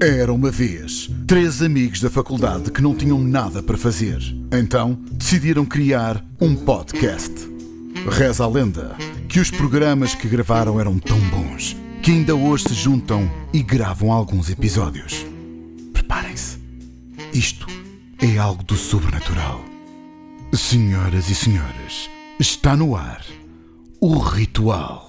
Era uma vez três amigos da faculdade que não tinham nada para fazer. Então decidiram criar um podcast. Reza a lenda que os programas que gravaram eram tão bons que ainda hoje se juntam e gravam alguns episódios. Preparem-se. Isto é algo do sobrenatural. Senhoras e senhores, está no ar o ritual.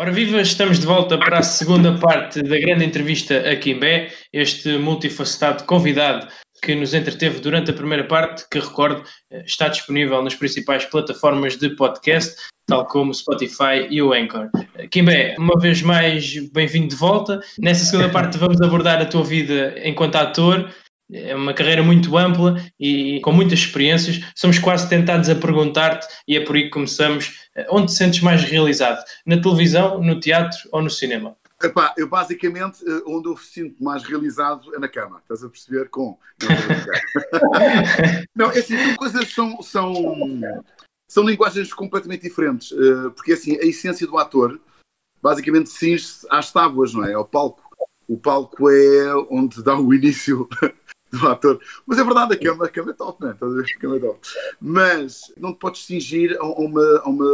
Ora viva, estamos de volta para a segunda parte da grande entrevista a Kimbé, este multifacetado convidado que nos entreteve durante a primeira parte, que recordo está disponível nas principais plataformas de podcast, tal como Spotify e o Anchor. Kimbé, uma vez mais, bem-vindo de volta. Nessa segunda parte vamos abordar a tua vida enquanto ator, é uma carreira muito ampla e com muitas experiências. Somos quase tentados a perguntar-te, e é por aí que começamos, eh, onde te sentes mais realizado? Na televisão, no teatro ou no cinema? Epá, eu basicamente, eh, onde eu me sinto mais realizado é na cama, estás a perceber? Com. Não, é assim, são coisas, são, são, são linguagens completamente diferentes, eh, porque assim, a essência do ator basicamente cinge-se às tábuas, não é? Ao palco. O palco é onde dá o início do ator. Mas é verdade, a cama, a cama é top, né? Estás a ver? A é top. Mas não te podes cingir a uma, a uma,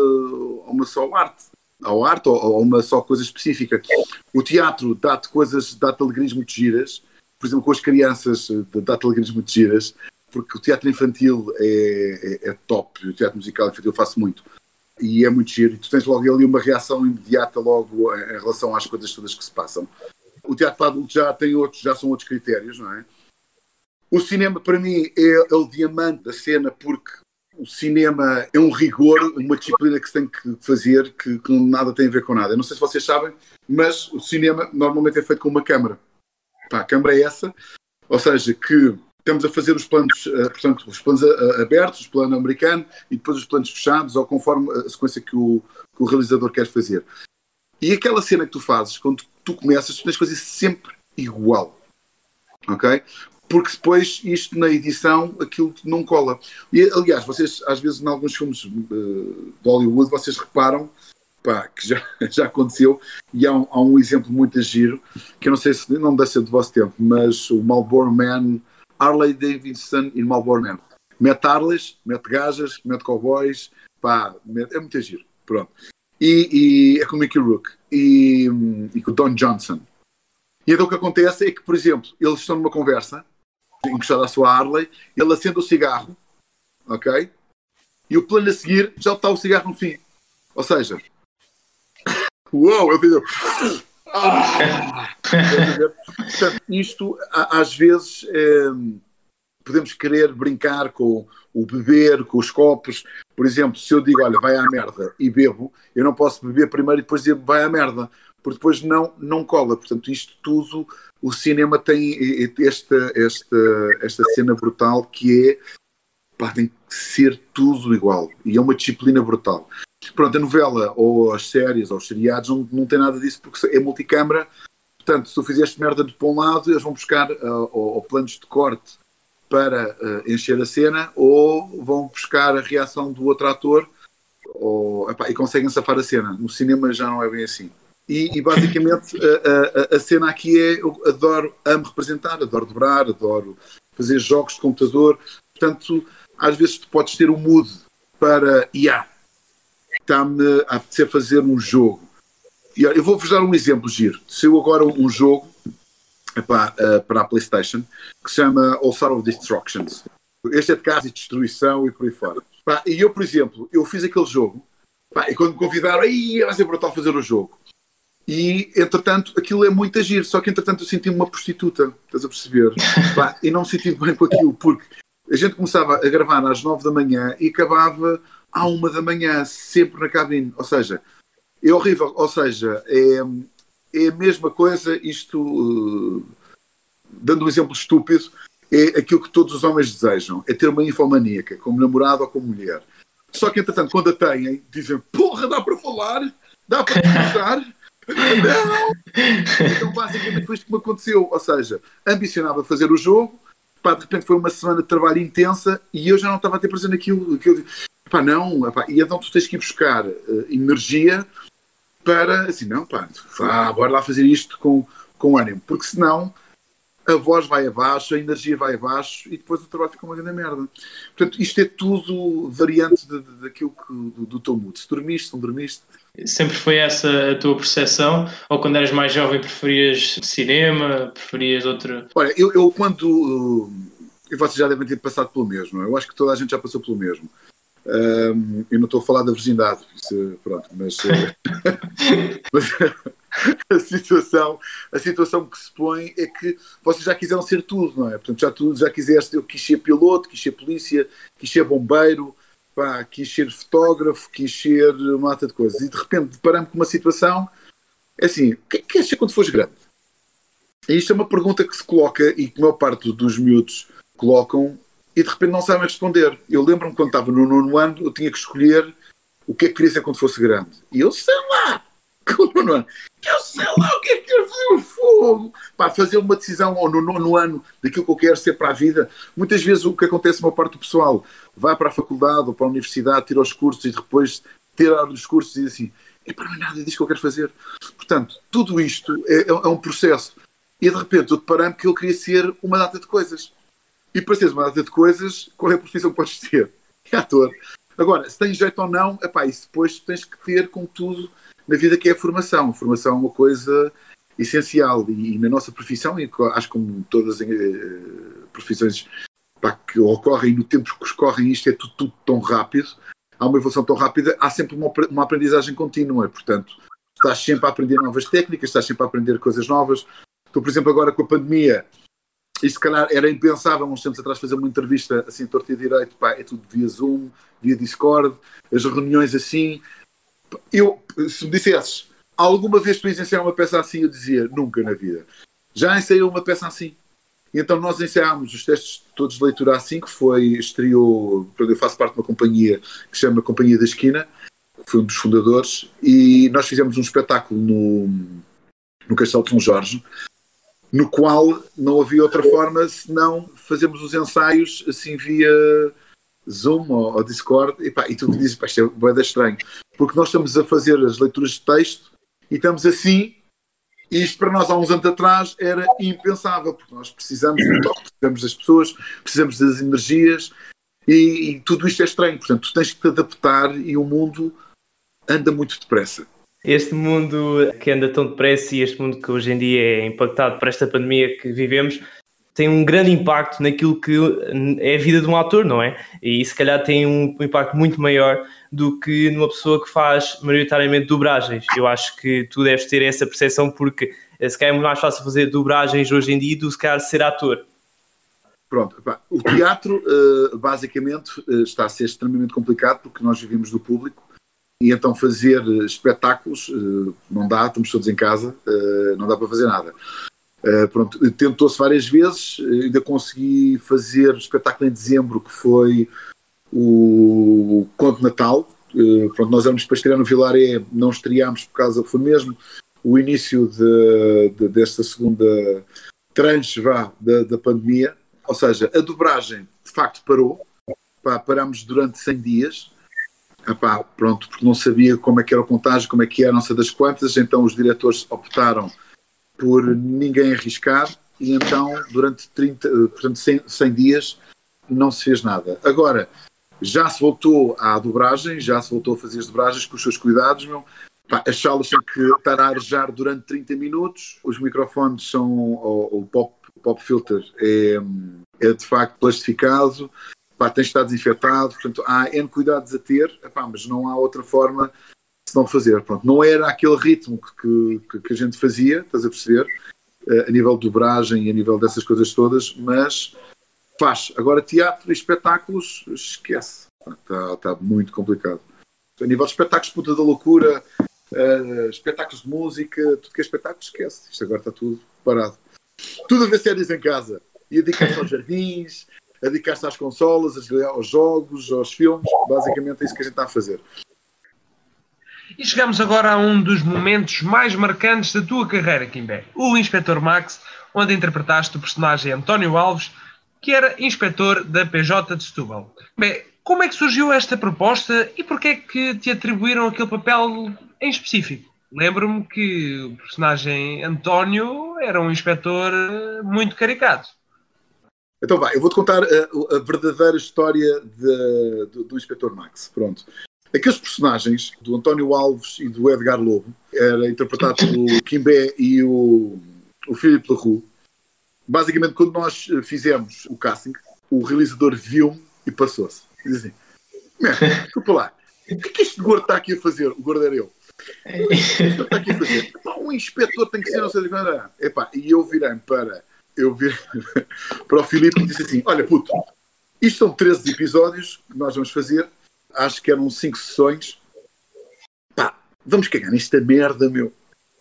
a uma só arte. Ao arte ou a uma só coisa específica. O teatro dá-te coisas, dá-te alegrias muito giras. Por exemplo, com as crianças, dá-te alegrias muito giras. Porque o teatro infantil é, é, é top. O teatro musical infantil eu faço muito. E é muito giro. E tu tens logo ali uma reação imediata logo em relação às coisas todas que se passam. O teatro para adultos já tem outros, já são outros critérios, não é? O cinema, para mim, é, é, o diamante da cena, porque o cinema é um rigor, uma disciplina que se tem que fazer que, que nada tem a ver com nada. Eu não sei se vocês sabem, mas o cinema normalmente é feito com uma câmara. Pá, a câmara é essa, ou seja, que estamos a fazer os planos, uh, portanto, os planos uh, abertos, o plano americano e depois os planos fechados, ou conforme a sequência que o, que o realizador quer fazer. E aquela cena que tu fazes, quando tu começas, tu tens de fazer sempre igual. Ok? Porque depois isto na edição aquilo não cola. E, aliás, vocês às vezes em alguns filmes uh, de Hollywood vocês reparam pá, que já, já aconteceu e há um, há um exemplo muito giro que eu não sei se não deve ser do vosso tempo, mas o Marlboro Man, Harley Davidson e Marlboro Man. Mete Harleys, mete gajas, mete cowboys, pá, é muito giro. Pronto. E, e é com o Mickey Rook e, e com o Don Johnson. E então o que acontece é que, por exemplo, eles estão numa conversa encostado à sua Harley, ele acende o cigarro, ok? E o plano a seguir já está o cigarro no fim. Ou seja, uou, eu fiz. Ah! Portanto, isto às vezes é, podemos querer brincar com o beber, com os copos. Por exemplo, se eu digo, olha, vai à merda e bebo, eu não posso beber primeiro e depois dizer vai à merda, porque depois não, não cola. Portanto, isto tudo o cinema tem esta, esta, esta cena brutal que é pá, tem que ser tudo igual e é uma disciplina brutal. Pronto, a novela ou as séries ou os seriados não, não tem nada disso porque é multicâmara. Portanto, se tu fizeste merda de para um lado, eles vão buscar uh, ou, ou planos de corte para uh, encher a cena ou vão buscar a reação do outro ator ou, epá, e conseguem safar a cena. No cinema já não é bem assim. E, e basicamente a, a, a, cena aqui é: eu adoro, amo representar, adoro dobrar, adoro fazer jogos de computador. Portanto, às vezes tu podes ter um mood para, yeah, está-me a apetecer fazer um jogo. E eu vou-vos dar um exemplo giro. Saiu agora um jogo epá, uh, para a PlayStation que se chama All Star of Destructions. Este é de casa e destruição e por aí fora. Epá, e eu, por exemplo, eu fiz aquele jogo epá, e quando me convidaram, aí vai ser brutal fazer o jogo. E, entretanto, aquilo é muito agir. Só que, entretanto, eu senti-me uma prostituta, estás a perceber? e não me senti bem com aquilo, porque a gente começava a gravar às nove da manhã e acabava à uma da manhã, sempre na cabine. Ou seja, é horrível. Ou seja, é, é a mesma coisa, isto, uh, dando um exemplo estúpido, é aquilo que todos os homens desejam, é ter uma infomaníaca, como namorado ou como mulher. Só que, entretanto, quando a têm, dizem, porra, dá para falar, dá para conversar! Então, basicamente, foi isto que me aconteceu. Ou seja, ambicionava fazer o jogo, pá, de repente foi uma semana de trabalho intensa e eu já não estava a ter prazer naquilo. aquilo pá, não, pá, e então tu tens que ir buscar uh, energia para, assim, não, pá, vá, bora lá fazer isto com, com ânimo, porque senão a voz vai abaixo, a energia vai abaixo e depois o trabalho fica uma grande merda. Portanto, isto é tudo variante daquilo que, do, do teu mood. Se dormiste, não dormiste. Sempre foi essa a tua percepção? Ou quando eras mais jovem preferias cinema, preferias outro? Olha, eu, eu quando. E vocês já devem ter passado pelo mesmo. Eu acho que toda a gente já passou pelo mesmo. Um, eu não estou a falar da virgindade, pronto, mas, mas a situação, a situação que se põe é que vocês já quiseram ser tudo, não é? Portanto, já tudo, já quiseste, eu quis ser piloto, quis ser polícia, quis ser bombeiro, pá, quis ser fotógrafo, quis ser uma mata de coisas. E de repente deparamos com uma situação, é assim, o que é que queres ser quando fores grande? E isto é uma pergunta que se coloca e que a maior parte dos miúdos colocam e de repente não sabem responder. Eu lembro-me quando estava no nono ano, eu tinha que escolher o que é que queria ser quando fosse grande. E eu sei lá, eu sei lá o que é que quero fazer fogo. Para fazer uma decisão ou no nono ano daquilo que eu quero ser para a vida. Muitas vezes o que acontece uma parte do pessoal vai para a faculdade ou para a universidade, tira os cursos e depois tira os cursos e diz assim: é para mim nada disso que eu quero fazer. Portanto, tudo isto é, é um processo. E de repente eu deparei-me que eu queria ser uma data de coisas. E para seres uma data de coisas, qual é a profissão que podes ter? É ator. Agora, se tens jeito ou não, epá, isso depois tens que ter com tudo na vida que é a formação. A formação é uma coisa essencial e, e na nossa profissão, e acho que como todas as eh, profissões pá, que ocorrem no tempo que escorrem, isto é tudo, tudo, tão rápido, há uma evolução tão rápida, há sempre uma, uma aprendizagem contínua. Portanto, estás sempre a aprender novas técnicas, estás sempre a aprender coisas novas. Estou, por exemplo, agora com a pandemia, e se calhar era impensável uns tempos atrás fazer uma entrevista assim, torto e direito, pá, é tudo via Zoom, via Discord, as reuniões assim. Eu, se me dissesses, alguma vez tu ensaiar uma peça assim, eu dizia, nunca na vida. Já ensaiou uma peça assim. Então nós ensaiámos os testes todos de leitura assim, que foi, estreou, eu faço parte de uma companhia que chama Companhia da Esquina, que foi um dos fundadores, e nós fizemos um espetáculo no, no Castelo de São Jorge, no qual não havia outra forma senão fazermos os ensaios assim via Zoom ou, ou Discord e, pá, e tu dizes, pá, isto é boeda estranho, porque nós estamos a fazer as leituras de texto e estamos assim, e isto para nós há uns anos atrás era impensável, porque nós precisamos do toque, precisamos das pessoas, precisamos das energias e, e tudo isto é estranho, portanto tu tens que te adaptar e o mundo anda muito depressa. Este mundo que anda tão depressa e este mundo que hoje em dia é impactado por esta pandemia que vivemos tem um grande impacto naquilo que é a vida de um ator, não é? E se calhar tem um impacto muito maior do que numa pessoa que faz maioritariamente dobragens. Eu acho que tu deves ter essa percepção porque eh, se calhar é mais fácil fazer dobragens hoje em dia do que se calhar ser ator. Pronto, o teatro eh, basicamente eh, está a ser extremamente complicado porque nós vivemos do público e então fazer espetáculos não dá, estamos todos em casa, não dá para fazer nada. Uh, pronto, tentou-se várias vezes, ainda consegui fazer espetáculo em dezembro, que foi o Conto Natal. Uh, pronto, nós éramos para estrear no Vilaré, não estreámos por causa, foi mesmo o início de, de, desta segunda tranche vá, da, da pandemia. Ou seja, a dobragem de facto parou, pá, parámos durante 100 dias, Epá, pronto, porque não sabia como é que era o contágio, como é que era, não sei das quantas, então os diretores optaram por ninguém arriscar e então durante 30, portanto 100, 100 dias não se fez nada. Agora, já se voltou à dobragem, já se voltou a fazer as dobragens com os seus cuidados, meu. Pá, as salas têm que estar a arejar durante 30 minutos, os microfones são, o, o pop, pop filter é, é de facto plastificado, pá, tem estado desinfetado, portanto há N cuidados a ter, mas não há outra forma não fazer. Pronto, não era aquele ritmo que, que, que a gente fazia, estás a perceber, uh, a nível de dobragem e a nível dessas coisas todas, mas faz. Agora, teatro e espetáculos, esquece. Está, está muito complicado. A nível de espetáculos, puta da loucura, uh, espetáculos de música, tudo que é espetáculo, esquece. Isto agora está tudo parado. Tudo a ver séries em casa. E dedicar-se aos jardins, dedicar-se às consolas, aos jogos, aos filmes. Basicamente é isso que a gente está a fazer. E chegamos agora a um dos momentos mais marcantes da tua carreira, Kimbé. O Inspetor Max, onde interpretaste o personagem António Alves, que era inspetor da PJ de Setúbal. Bem, como é que surgiu esta proposta e porquê é que te atribuíram aquele papel em específico? Lembro-me que o personagem António era um inspetor eh, muito caricato. Então vai, eu vou-te contar a, a verdadeira história de, do, do Inspetor Max. Pronto. Aqueles personagens do António Alves e do Edgar Lobo, era interpretado pelo Kimbé e o, o Philippe Leroux. Basicamente, quando nós eh, fizemos o casting, o realizador viu-me e passou-se. Diz assim: desculpa lá, o que é que este gordo está aqui a fazer? O gordo era eu. O que é que este está aqui a fazer? Epá, um inspetor tem que ser, não sei de quando era. Epá, e eu virei para, eu virei para o Filipe e disse assim: Olha, puto, isto são 13 episódios que nós vamos fazer acho que eram cinco sessões. Pá, vamos cagar nesta merda, meu.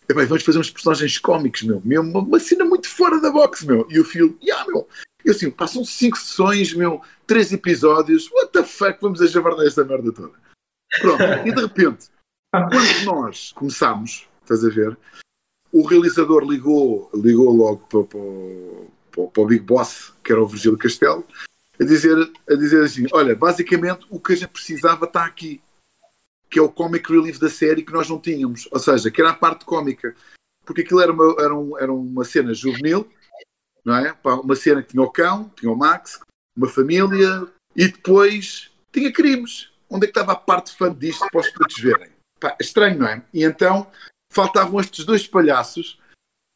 E, bem, vamos fazer uns personagens cómicos, meu. meu uma, uma cena muito fora da box, meu. E o filho, yeah, meu. Eu assim, passam cinco sessões, meu, três episódios. What the fuck, vamos a javardar esta merda toda. Pronto, e de repente, quando nós começámos, estás a ver, o realizador ligou, ligou logo para, para, para o Big Boss, que era o Virgílio Castelo, a dizer, a dizer assim: olha, basicamente o que a gente precisava está aqui, que é o comic relief da série que nós não tínhamos, ou seja, que era a parte cómica, porque aquilo era uma, era, um, era uma cena juvenil, não é? Uma cena que tinha o cão, tinha o Max, uma família e depois tinha crimes. Onde é que estava a parte fã disto para os putos verem? Pá, estranho, não é? E então faltavam estes dois palhaços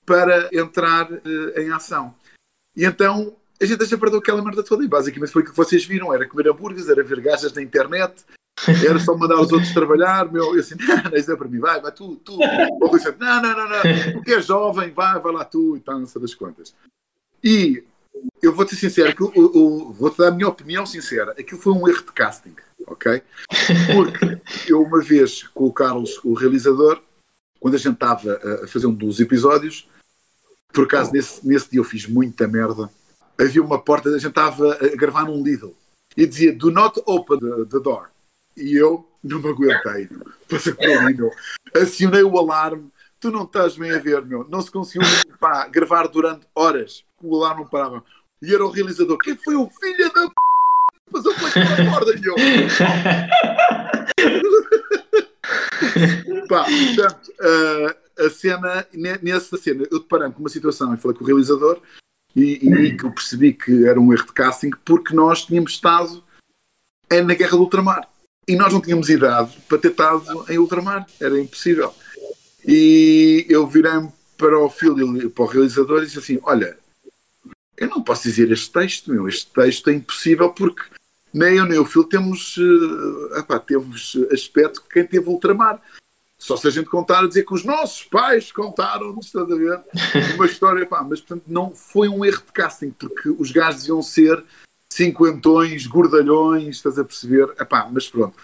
para entrar uh, em ação. E então a gente já perdeu aquela merda toda e basicamente foi o que vocês viram, era comer hambúrgueres, era ver gajas na internet, era só mandar os outros trabalhar, meu, eu assim, não, isso é para mim, vai, vai tu, tu, ou assim, não, não, não, não, porque é jovem, vai, vai lá tu. E tal, não sei das quantas. E eu vou-te ser sincero, vou-te dar a minha opinião sincera, aquilo foi um erro de casting, ok? Porque eu uma vez com o Carlos, o realizador, quando a gente estava a fazer um dos episódios, por acaso nesse, nesse dia eu fiz muita merda, havia uma porta, a gente estava a gravar num Lidl e dizia Do not open the, the door. E eu não me aguentei, passei por ali, meu. Acionei o alarme, tu não estás bem a ver, meu. Não se conseguiu pá, gravar durante horas, o alarme não parava. E era o realizador, quem foi o filho da p. Passou pela porta e eu. pá, portanto, uh, a cena, nessa cena, eu deparei com uma situação e falei com o realizador e, que eu percebi que era um erro de casting porque nós tínhamos estado na guerra do ultramar e nós não tínhamos idade para ter estado em ultramar, era impossível. E eu virei para o filho, para o realizador e disse assim: Olha, eu não posso dizer este texto, meu, este texto é impossível porque nem eu nem o filho temos, uh, temos aspecto que quem teve ultramar. Só se a gente contar a dizer que os nossos pais contaram, estás a ver? Uma história, pá, mas portanto não foi um erro de casting, porque os gajos iam ser cinquentões, gordalhões, estás a perceber? Epá, mas pronto.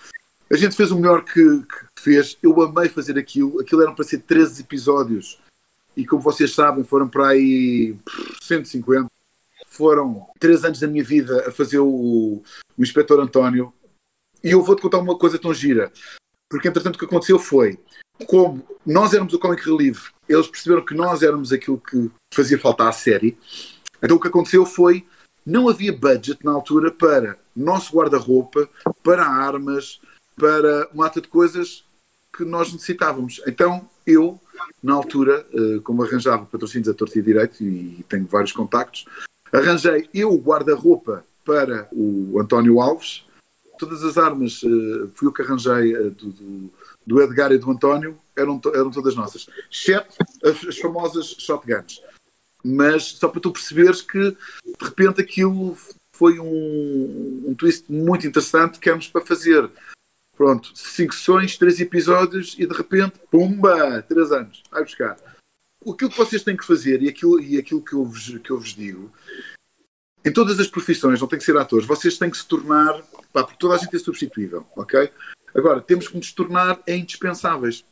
A gente fez o melhor que, que, fez. Eu amei fazer aquilo. Aquilo eram para ser 13 episódios. E como vocês sabem, foram para aí 150. Foram 3 anos da minha vida a fazer o, o Inspetor António. E eu vou-te contar uma coisa tão gira. Porque, entretanto, o que aconteceu foi, como nós éramos o Comic Relief, eles perceberam que nós éramos aquilo que fazia falta à série. Então, o que aconteceu foi, não havia budget na altura para nosso guarda-roupa, para armas, para uma data de coisas que nós necessitávamos. Então, eu, na altura, eh, como arranjava patrocínios a torto e direito, e tenho vários contactos, arranjei eu o guarda-roupa para o António Alves, todas as armas uh, fui eu que arranjei uh, do, do, do, Edgar e do António, eram, eram todas nossas, exceto as, as, famosas shotguns. Mas só para tu perceberes que de repente aquilo foi um, um twist muito interessante que éramos para fazer. Pronto, cinco sessões, três episódios e de repente, pumba, três anos, vai buscar. Aquilo que vocês têm que fazer e aquilo, e aquilo que, eu vos, que eu vos digo em todas as profissões, não tem que ser atores, vocês têm que se tornar, pá, porque toda a gente é substituível, ok? Agora, temos que nos tornar indispensáveis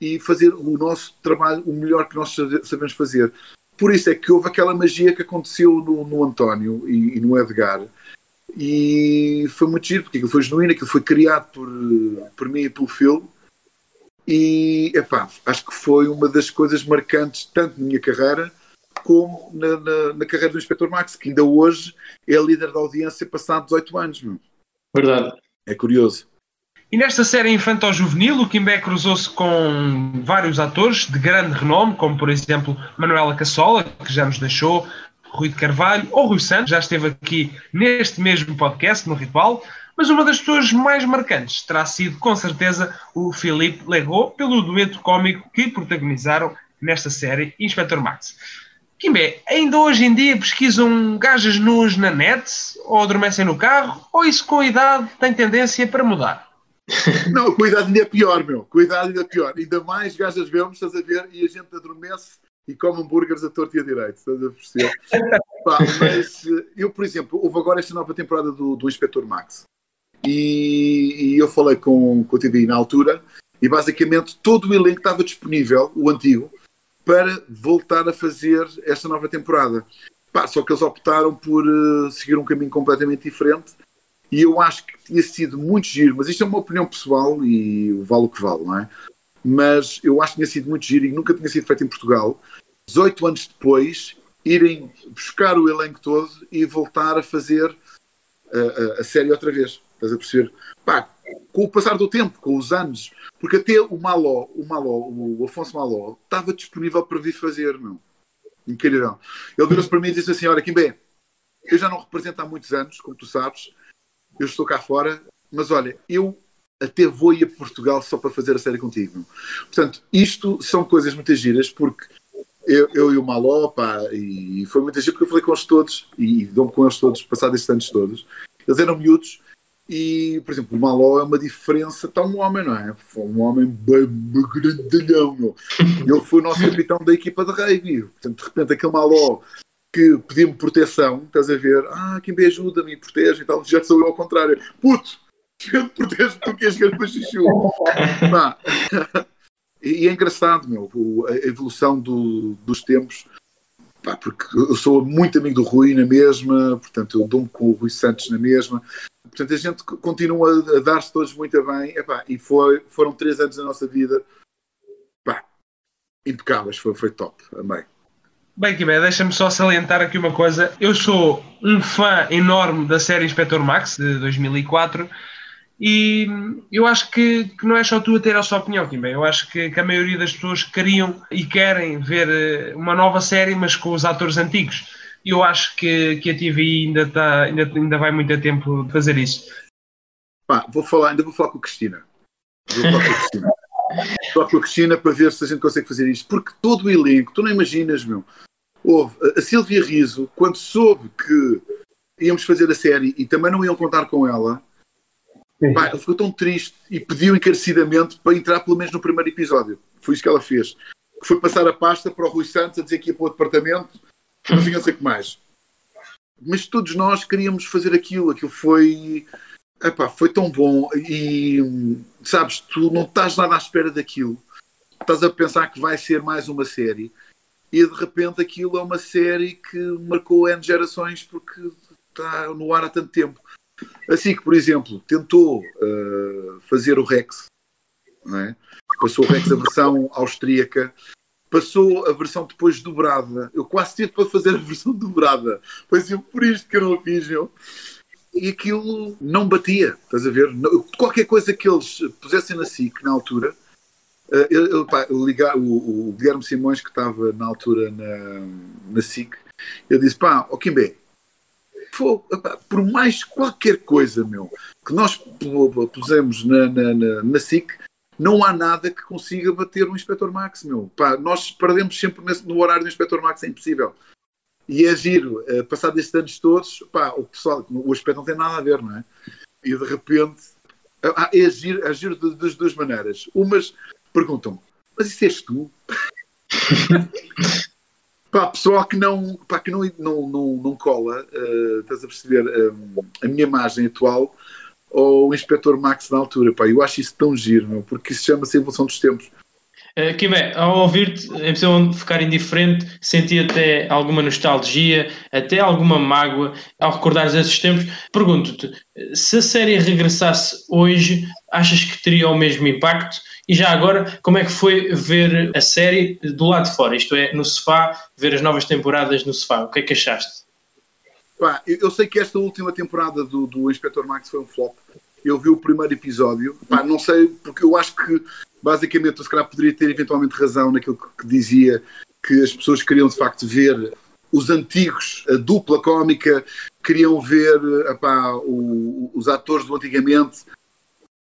e fazer o nosso trabalho o melhor que nós sabemos fazer. Por isso é que houve aquela magia que aconteceu no, no António e, e, no Edgar, e foi muito giro, porque aquilo foi genuíno, aquilo foi criado por, por mim e pelo Phil, e epá, acho que foi uma das coisas marcantes, tanto na minha carreira como na, na, na, carreira do Inspector Max, que ainda hoje é líder da audiência passado 18 anos. Meu. Verdade. É curioso. E nesta série infantil-juvenil, o Kimbé cruzou-se com vários atores de grande renome, como por exemplo Manuela Cassola, que já nos deixou, Rui de Carvalho ou Rui Santos, já esteve aqui neste mesmo podcast, no Ritual, mas uma das pessoas mais marcantes terá sido, com certeza, o Philippe Legault, pelo dueto cómico que protagonizaram nesta série Inspector Max. Kimbé, ainda hoje em dia pesquisam gajas nuas na net, ou adormecem no carro, ou isso com a idade tem tendência para mudar? Não, cuidado ainda é pior, meu. Cuidado ainda é pior. Ainda mais gajas vemos, estás a ver, e a gente adormece e come hambúrgueres a torto e a direito, estás a perceber? Pá, mas eu, por exemplo, houve agora esta nova temporada do, do Inspector Max. E, e, eu falei com, com o TVI na altura, e basicamente todo o elenco estava disponível, o antigo, para voltar a fazer esta nova temporada. Pá, só que eles optaram por uh, seguir um caminho completamente diferente e eu acho que tinha sido muito giro, mas isto é uma opinião pessoal e vale o que vale, não é? Mas eu acho que tinha sido muito giro e nunca tinha sido feito em Portugal. 18 anos depois, irem buscar o elenco todo e voltar a fazer a, a, a série outra vez. Estás a perceber? Pá, com o passar do tempo, com os anos, porque até o Maló, o Maló, o Afonso Maló, estava disponível para vir fazer, meu. Incrível. Ele virou-se para mim e disse assim: Olha, Kimbé, eu já não represento há muitos anos, como tu sabes, eu estou cá fora, mas olha, eu até vou ir a Portugal só para fazer a série contigo. Meu. Portanto, isto são coisas muito giras, porque eu, eu e o Maló, pá, e foi muito giro porque eu falei com eles todos, e dou-me com eles todos, passados estes anos todos. Eles eram miúdos, e, por exemplo, o Maló é uma diferença, está um homem, não é? Foi um homem bem, grandalhão, meu. Ele foi o nosso capitão da equipa de rugby. Portanto, de repente, aquele Maló que pediu-me proteção, estás a ver? Ah, quem me ajuda-me, protege e tal. Já sou eu ao contrário. Puto, eu te protejo tu que és grande chuchu. e é engraçado, meu, a evolução do, dos tempos. Pá, porque eu sou muito amigo do Rui na mesma, portanto eu dou-me com o Rui Santos na mesma, Portanto, a gente continua a dar-se todos muito bem. Epá, e foi, foram três anos da nossa vida epá, impecáveis. Foi, foi top. Amei. Bem, Kibé, deixa-me só salientar aqui uma coisa. Eu sou um fã enorme da série Inspector Max de 2004 e eu acho que, que, não é só tu a ter a sua opinião, Kibé. Eu acho que, que, a maioria das pessoas queriam e querem ver eh, uma nova série, mas com os atores antigos eu acho que, que a TV ainda, tá, ainda, ainda vai muito a tempo de fazer isso. Pá, vou falar, ainda vou falar com a Cristina. Vou falar com a Cristina. vou falar com a Cristina para ver se a gente consegue fazer isto. Porque todo o elenco, tu não imaginas, meu. Houve a Silvia Riso, quando soube que íamos fazer a série e também não iam contar com ela, pá, ela ficou tão triste e pediu encarecidamente para entrar pelo menos no primeiro episódio. Foi isso que ela fez. Foi passar a pasta para o Rui Santos a dizer que ia para o departamento não sei o que mais. Mas todos nós queríamos fazer aquilo, aquilo foi. Epá, foi tão bom e sabes, tu não estás nada à espera daquilo, estás a pensar que vai ser mais uma série e de repente aquilo é uma série que marcou N gerações porque está no ar há tanto tempo. Assim que, por exemplo, tentou uh, fazer o Rex, é? passou o Rex a versão austríaca passou a versão depois dobrada. Eu quase tive para fazer a versão dobrada. Foi assim, por isto que eu não fiz, meu. E aquilo não batia, estás a ver? Qualquer coisa que eles pusessem na SIC na altura, eh, eu, eu, pá, ligar, o, o, Guilherme Simões, que estava na altura na, na SIC, eu disse: pá, ó Kimbé, por mais qualquer coisa, meu, que nós pusemos na, na, na, na SIC, não há nada que consiga bater o Inspector Max, meu. Pá, nós perdemos sempre nesse, no horário do Inspector Max, é impossível. E é giro, uh, passado estes anos todos, pá, o pessoal, o aspecto não tem nada a ver, não é? E de repente, uh, é giro, é giro das duas maneiras. Umas perguntam, mas isso és tu? pá, pessoal que não, pá, que não, não, não, não cola, uh, estás a perceber, um, a minha imagem atual ou o Inspector Max na altura. Pá, eu acho isso tão giro, meu, porque isso chama-se evolução dos tempos. Uh, ao ouvir-te, é possível ficar indiferente, sentir até alguma nostalgia, até alguma mágoa ao recordares esses tempos. Pergunto-te, se a série regressasse hoje, achas que teria o mesmo impacto? E já agora, como é que foi ver a série do lado de fora? Isto é, no sofá, ver as novas temporadas no sofá. O que é que achaste? Pá, eu, eu, sei que esta última temporada do, do Inspector Max foi um flop. eu vi o primeiro episódio, pá, não sei, porque eu acho que basicamente se calhar poderia ter eventualmente razão naquilo que, que dizia que as pessoas queriam de facto ver os antigos, a dupla cómica, queriam ver epá, o, os atores do antigamente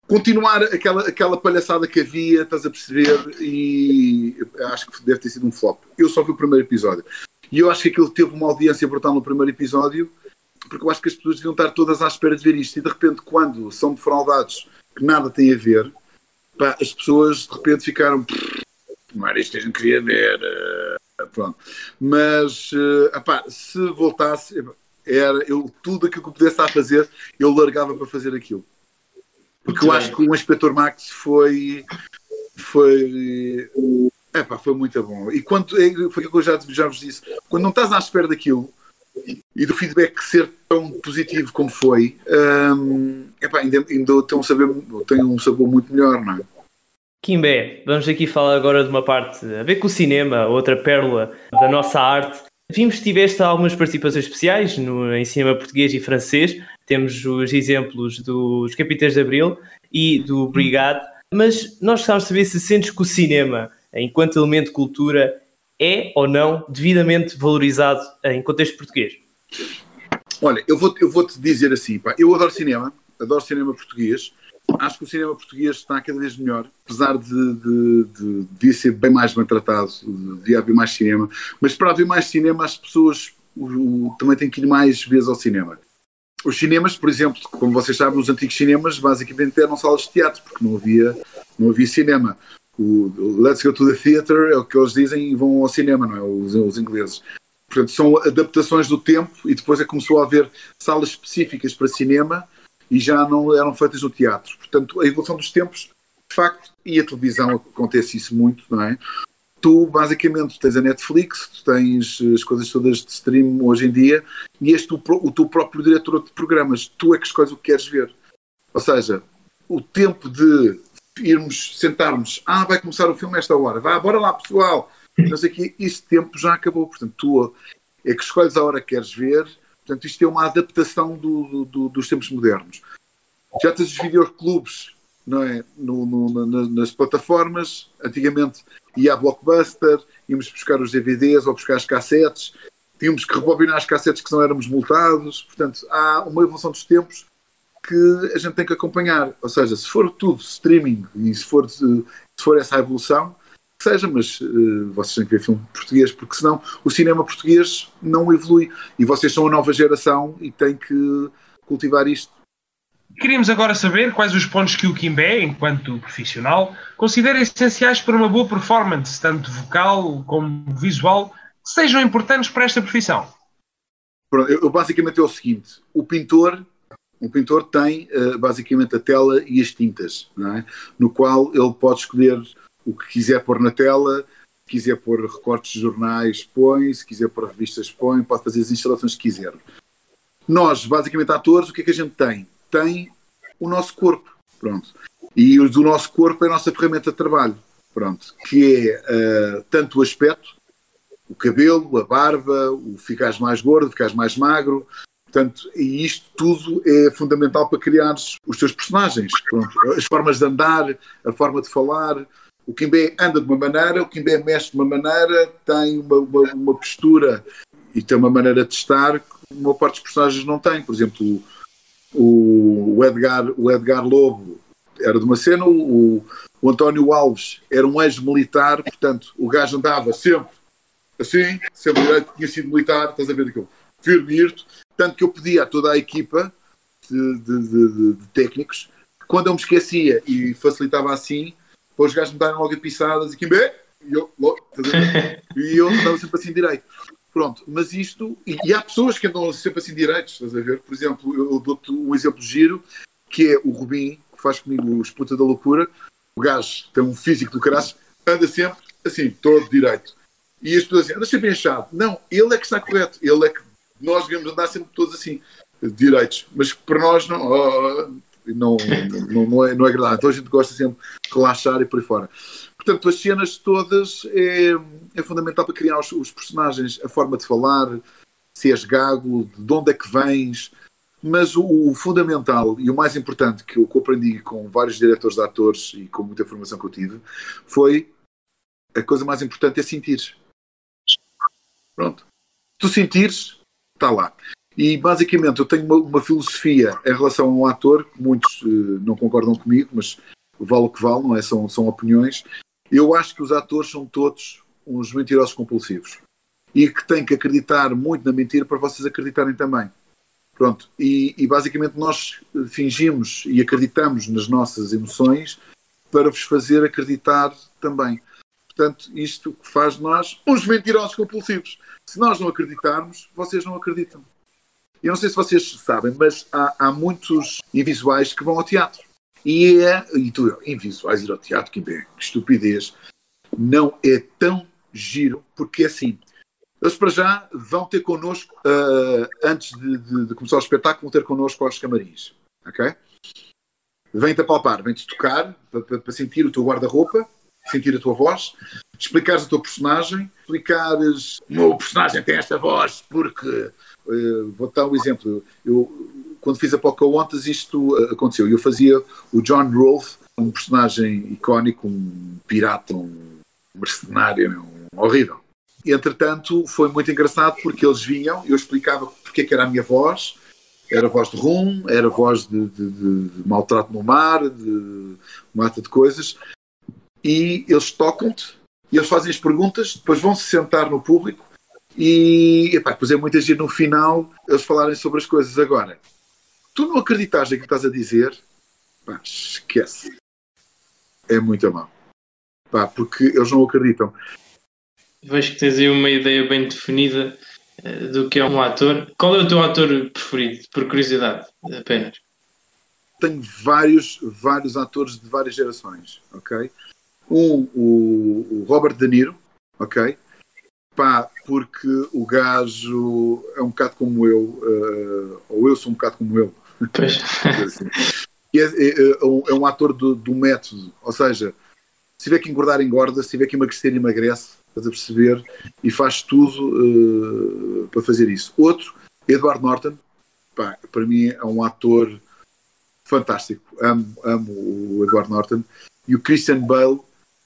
continuar aquela, aquela palhaçada que havia, estás a perceber? E acho que deve ter sido um flop. Eu só vi o primeiro episódio. E eu acho que aquilo teve uma audiência brutal no primeiro episódio, porque eu acho que as pessoas deviam estar todas à espera de ver isto. E de repente, quando são defraudados que nada tem a ver, pá, as pessoas de repente ficaram. Não era isto que a gente queria ver. Uh, pronto. Mas, uh, epá, se voltasse, era eu, tudo aquilo que eu pudesse a fazer, eu largava para fazer aquilo. Porque muito eu bem. acho que o Inspector Max foi. Foi. Epá, foi muito bom. E quando, é, foi aquilo que eu já, já vos disse, quando não estás à espera daquilo e do feedback ser tão positivo como foi, um, epá, ainda, ainda tem, um sabor, um sabor muito melhor, não é? Kimbé, vamos aqui falar agora de uma parte a ver com o cinema, outra pérola da nossa arte. Vimos que tiveste algumas participações especiais no, em cinema português e francês. Temos os exemplos dos Capitães de Abril e do Brigade. Mas nós gostávamos de saber se sentes que o cinema enquanto elemento de cultura, é ou não devidamente valorizado em contexto português? Olha, eu vou-te eu vou -te dizer assim, pá, eu adoro cinema, adoro cinema português, acho que o cinema português está cada vez melhor, apesar de, de, de, de ser bem mais maltratado, devia haver mais cinema, mas para haver mais cinema as pessoas o, o, também têm que ir mais vezes ao cinema. Os cinemas, por exemplo, como vocês sabem, os antigos cinemas basicamente eram salas de teatro, porque não havia, não havia cinema o Let's Go to the Theater é o que eles dizem e vão ao cinema, não é? Os, os ingleses. Portanto, são adaptações do tempo e depois é começou a haver salas específicas para cinema e já não eram feitas no teatro. Portanto, a evolução dos tempos, de facto, e a televisão acontece isso muito, não é? Tu, basicamente, tens a Netflix, tu tens as coisas todas de stream hoje em dia e és tu, o teu próprio diretor de programas. Tu é que escolhes o que queres ver. Ou seja, o tempo de irmos sentarmos, ah, vai começar o filme esta hora, vá, bora lá pessoal, o quê, esse tempo já acabou, portanto tu é que escolhes a hora que queres ver, portanto isto é uma adaptação do, do, dos tempos modernos. Já tens os videoclubes, não é, no, no, nas plataformas, antigamente ia a Blockbuster, íamos buscar os DVDs ou buscar as cassetes, tínhamos que rebobinar as cassetes que não éramos multados, portanto há uma evolução dos tempos que a gente tem que acompanhar. Ou seja, se for tudo streaming e se for, se for essa evolução, que seja, mas uh, vocês têm que ver filme português, porque senão o cinema português não evolui. E vocês são a nova geração e têm que cultivar isto. Queríamos agora saber quais os pontos que o Kimbé, enquanto profissional, considera essenciais para uma boa performance, tanto vocal como visual, que sejam importantes para esta profissão. Pronto, eu, basicamente é o seguinte: o pintor um pintor tem uh, basicamente a tela e as tintas, é? no qual ele pode escolher o que quiser pôr na tela, se quiser pôr recortes de jornais, põe, se quiser pôr revistas, põe, pode fazer as instalações que quiser. Nós, basicamente, atores, o que é que a gente tem? Tem o nosso corpo, pronto. E o do nosso corpo é a nossa ferramenta de trabalho, pronto, que é uh, tanto o aspecto, o cabelo, a barba, o ficares mais gordo, ficares mais magro, Portanto, e isto tudo é fundamental para criar os teus personagens. Pronto, as formas de andar, a forma de falar. O Kimbé anda de uma maneira, o Kimbé mexe de uma maneira, tem uma, uma, uma postura e tem uma maneira de estar que uma parte dos personagens não tem. Por exemplo, o, o, Edgar, o Edgar Lobo era de uma cena, o, o António Alves era um ex-militar, portanto, o gajo andava sempre assim, sempre tinha sido militar, estás a ver aquilo, firme e irto, tanto que eu pedi a toda a equipa de, de, de, de técnicos, quando eu me esquecia e facilitava assim, para os gajos me darem logo a pisadas e Kimbé, e eu, logo, e eu andava sempre assim direito. Pronto, mas isto, e, e, há pessoas que andam sempre assim direitos, estás a ver? Por exemplo, eu dou-te um exemplo giro, que é o Rubim, que faz comigo o Esputa da Loucura. O gajo tem um físico do caralho, anda sempre assim, todo direito. E as pessoas dizem, anda sempre enxado. Não, ele é que está correto, ele é que nós devemos andar sempre todos assim, direitos, mas para nós não, oh, não, não, não, é, não é agradável. Então a gente gosta sempre de relaxar e por aí fora. Portanto, as cenas todas é, é fundamental para criar os, os, personagens, a forma de falar, se és gago, de onde é que vens. Mas o, o, fundamental e o mais importante que eu, que eu aprendi com vários diretores de atores e com muita formação que eu tive foi a coisa mais importante é sentir. Pronto. Tu sentires, está lá. E basicamente eu tenho uma, uma, filosofia em relação a um ator, muitos uh, não concordam comigo, mas vale o que vale, não é? São, são opiniões. Eu acho que os atores são todos uns mentirosos compulsivos e que têm que acreditar muito na mentira para vocês acreditarem também. Pronto, e, e basicamente nós fingimos e acreditamos nas nossas emoções para vos fazer acreditar também. Portanto, isto faz de nós uns mentirosos compulsivos. Se nós não acreditarmos, vocês não acreditam. Eu não sei se vocês sabem, mas há, há muitos invisuais que vão ao teatro. E é. E tu, invisuais ir ao teatro, que, bem, que estupidez. Não é tão giro, porque é assim. Eles para já vão ter connosco, uh, antes de, de, de, começar o espetáculo, vão ter connosco aos camarins. Ok? Vêm-te apalpar, vêm-te tocar para sentir o teu guarda-roupa sentir a tua voz, explicares a tua personagem, explicares o meu personagem tem esta voz porque uh, vou dar um exemplo. Eu quando fiz a Pocahontas isto uh, aconteceu. Eu fazia o John Rolfe, um personagem icónico, um pirata, um mercenário, um horrível. E, entretanto, foi muito engraçado porque eles vinham, eu explicava porque é que era a minha voz, era voz de rum, era voz de, de, de, de maltrato no mar, de mata de coisas, e eles tocam-te e eles fazem as perguntas, depois vão se sentar no público e epá, depois é muita gente no final eles falarem sobre as coisas. Agora, tu não acreditas naquilo que estás a dizer, pá, esquece. É muito a mal. Pá, porque eles não acreditam. Vejo que tens aí uma ideia bem definida uh, do que é um ator. Qual é o teu ator preferido, por curiosidade, apenas? Tenho vários, vários atores de várias gerações, ok? Um, o, o Robert De Niro, ok? Pá, porque o gajo é um bocado como eu, uh, ou eu sou um bocado como ele. Pois. assim. é, é, é, é, um ator do, do, método, ou seja, se tiver que engordar, engorda, se tiver que emagrecer, emagrece, estás a perceber, e faz tudo uh, para fazer isso. Outro, Edward Norton, pá, para mim é um ator fantástico, amo, amo o Edward Norton, e o Christian Bale,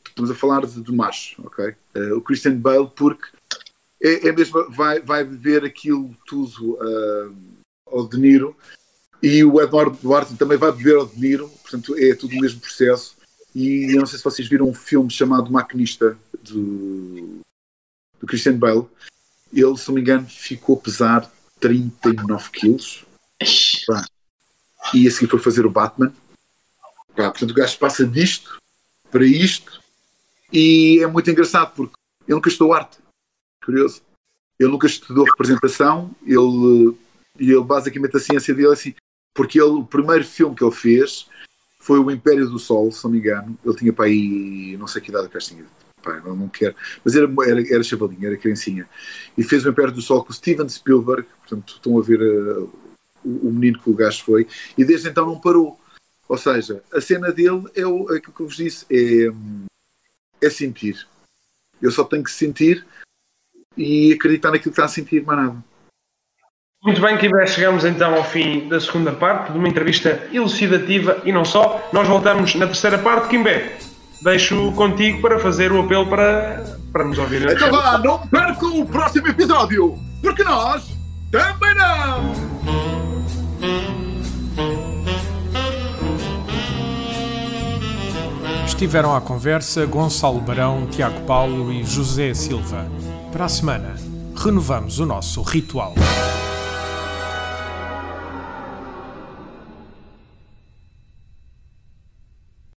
estamos a falar de, de macho, ok? Uh, o Christian Bale, porque é, é mesmo, vai, vai beber aquilo tudo uh, ao De Niro e o Edward Duarte também vai beber ao De Niro, portanto é tudo o mesmo processo. E eu não sei se vocês viram um filme chamado Maquinista do, do Christian Bale. Ele, se não me engano, ficou a pesar 39 quilos. E a seguir foi fazer o Batman. Pá, portanto, o gajo passa disto para isto e é muito engraçado porque ele nunca estudou arte. Curioso. Ele nunca estudou representação, ele, ele basicamente a ciência dele é assim, porque ele, o primeiro filme que ele fez foi o Império do Sol, se não me engano. Ele tinha para aí, não sei que idade que tinha, não, quero, mas era, era, era chavalinho, era criancinha. E fez o Império do Sol com Steven Spielberg, portanto estão a ver uh, o, o, menino que o gajo foi, e desde então não parou. Ou seja, a cena dele é o, aquilo que eu vos disse, é, é sentir. Eu só tenho que sentir e acreditar naquilo que está a sentir, mais nada. Muito bem, Kibé, chegamos então ao fim da segunda parte de uma entrevista elucidativa e não só. Nós voltamos na terceira parte, Kimbé. Deixo contigo para fazer o apelo para, para nos ouvir. Então vá, não percam o próximo episódio, porque nós também não! Estiveram à conversa Gonçalo Barão, Tiago Paulo e José Silva. Para a semana, renovamos o nosso ritual.